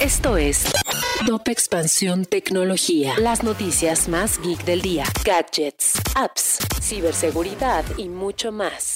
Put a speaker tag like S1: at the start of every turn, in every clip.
S1: Esto es Top Expansión Tecnología. Las noticias más geek del día. Gadgets, apps, ciberseguridad y mucho más.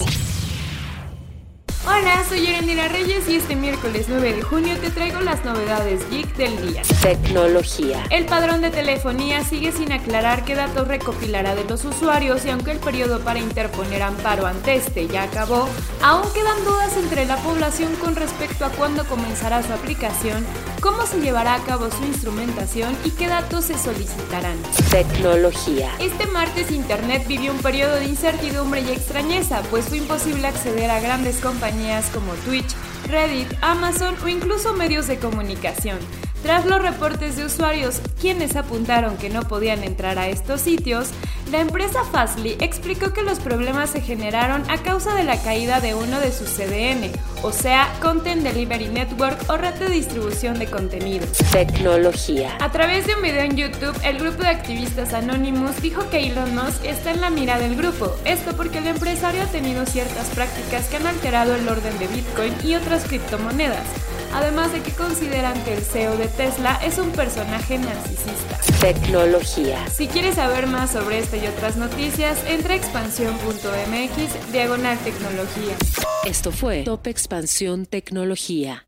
S2: Hola, soy Erendira Reyes y este miércoles 9 de junio te traigo las novedades geek del día.
S1: Tecnología.
S2: El padrón de telefonía sigue sin aclarar qué datos recopilará de los usuarios y aunque el periodo para interponer amparo ante este ya acabó, aún quedan dudas entre la población con respecto a cuándo comenzará su aplicación, cómo se llevará a cabo su instrumentación y qué datos se solicitarán.
S1: Tecnología.
S2: Este martes Internet vivió un periodo de incertidumbre y extrañeza, pues fue imposible acceder a grandes compañías como Twitch, Reddit, Amazon o incluso medios de comunicación. Tras los reportes de usuarios, quienes apuntaron que no podían entrar a estos sitios, la empresa Fastly explicó que los problemas se generaron a causa de la caída de uno de sus CDN, o sea, Content Delivery Network o red de distribución de contenidos.
S1: Tecnología.
S2: A través de un video en YouTube, el grupo de activistas Anonymous dijo que Elon Musk está en la mira del grupo. Esto porque el empresario ha tenido ciertas prácticas que han alterado el orden de Bitcoin y otras criptomonedas además de que consideran que el CEO de Tesla es un personaje narcisista.
S1: Tecnología.
S2: Si quieres saber más sobre esta y otras noticias, entra a expansión.mx diagonal tecnología.
S1: Esto fue Top Expansión Tecnología.